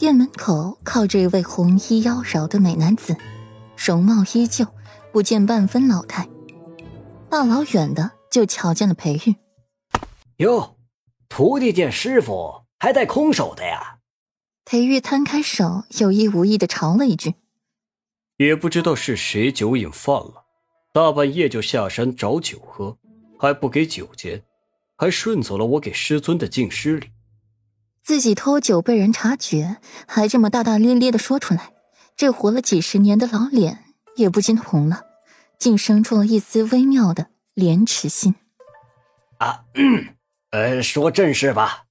店门口靠着一位红衣妖娆的美男子，容貌依旧，不见半分老态。大老远的就瞧见了裴玉。哟，徒弟见师傅还带空手的呀？裴玉摊开手，有意无意的嘲了一句。也不知道是谁酒瘾犯了，大半夜就下山找酒喝，还不给酒钱，还顺走了我给师尊的敬师礼。自己偷酒被人察觉，还这么大大咧咧的说出来，这活了几十年的老脸也不禁红了，竟生出了一丝微妙的廉耻心。啊，呃，说正事吧，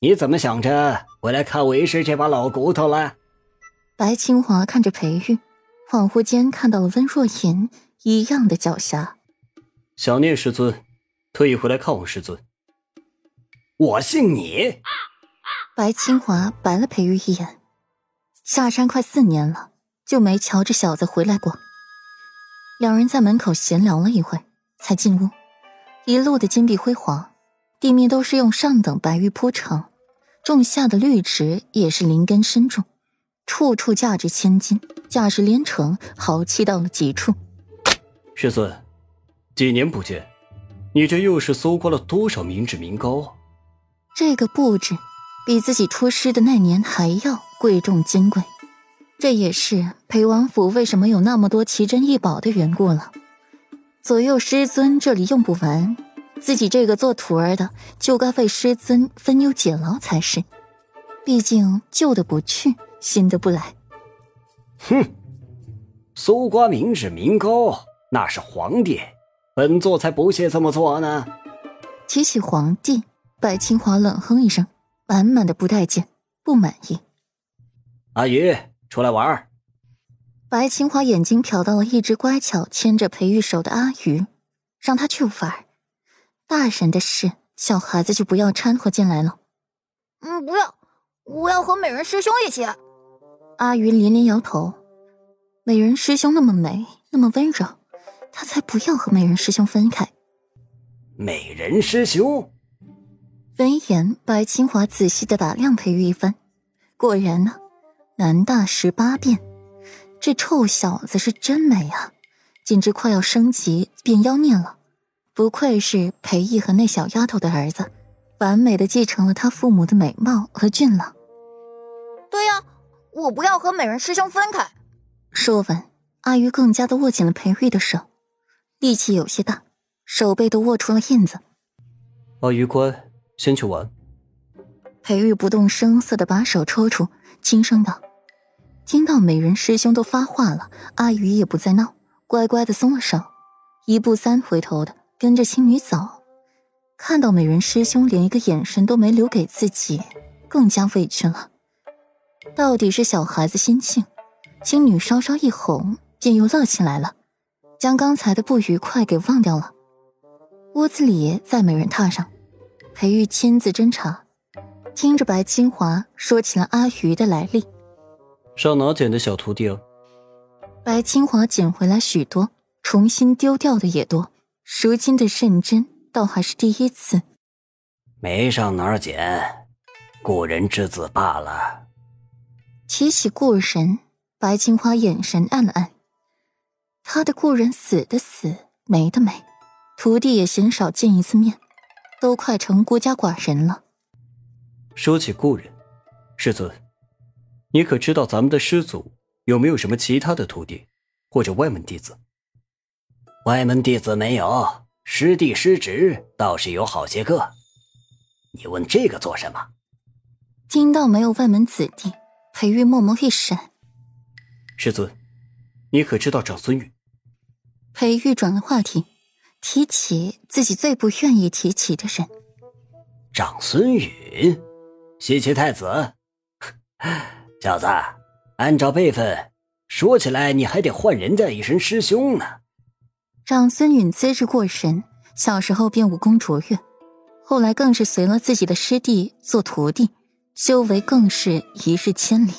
你怎么想着回来看为师这把老骨头了？白清华看着裴玉。恍惚间看到了温若言一样的狡黠，想念师尊，特意回来看望师尊。我信你。白清华白了裴玉一眼，下山快四年了，就没瞧这小子回来过。两人在门口闲聊了一会，才进屋。一路的金碧辉煌，地面都是用上等白玉铺成，种下的绿植也是林根深重。处处价值千金，价值连城，豪气到了极处。师尊，几年不见，你这又是搜刮了多少民脂民膏啊？这个布置比自己出师的那年还要贵重金贵，这也是裴王府为什么有那么多奇珍异宝的缘故了。左右师尊这里用不完，自己这个做徒儿的就该为师尊分忧解劳才是。毕竟旧的不去。新的不来，哼！搜刮民脂民膏，那是皇帝，本座才不屑这么做呢。提起皇帝，白清华冷哼一声，满满的不待见、不满意。阿鱼，出来玩。白清华眼睛瞟到了一只乖巧牵着裴玉手的阿鱼，让他去玩。大人的事，小孩子就不要掺和进来了。嗯，不要，我要和美人师兄一起。阿鱼连连摇头，美人师兄那么美，那么温柔，他才不要和美人师兄分开。美人师兄，闻言，白清华仔细的打量裴玉一番，果然呢，男大十八变，这臭小子是真美啊，简直快要升级变妖孽了。不愧是裴毅和那小丫头的儿子，完美的继承了他父母的美貌和俊朗。对呀。我不要和美人师兄分开。说完，阿玉更加的握紧了裴玉的手，力气有些大，手背都握出了印子。阿玉乖，先去玩。裴玉不动声色的把手抽出，轻声道：“听到美人师兄都发话了，阿鱼也不再闹，乖乖的松了手，一步三回头的跟着青女走。看到美人师兄连一个眼神都没留给自己，更加委屈了。”到底是小孩子心性，青女稍稍一哄，便又乐起来了，将刚才的不愉快给忘掉了。屋子里在美人榻上，裴玉亲自侦查，听着白清华说起了阿鱼的来历。上哪捡的小徒弟啊？白清华捡回来许多，重新丢掉的也多，如今的认真倒还是第一次。没上哪儿捡，故人之子罢了。提起故人，白清华眼神暗了暗。他的故人死的死，没的没，徒弟也鲜少见一次面，都快成孤家寡人了。说起故人，师尊，你可知道咱们的师祖有没有什么其他的徒弟，或者外门弟子？外门弟子没有，师弟师侄倒是有好些个。你问这个做什么？听到没有外门子弟。裴玉默默一闪，师尊，你可知道长孙允？裴玉转了话题，提起自己最不愿意提起的人。长孙允，西岐太子。小子，按照辈分，说起来你还得唤人家一声师兄呢。长孙允资质过人，小时候便武功卓越，后来更是随了自己的师弟做徒弟。修为更是一日千里。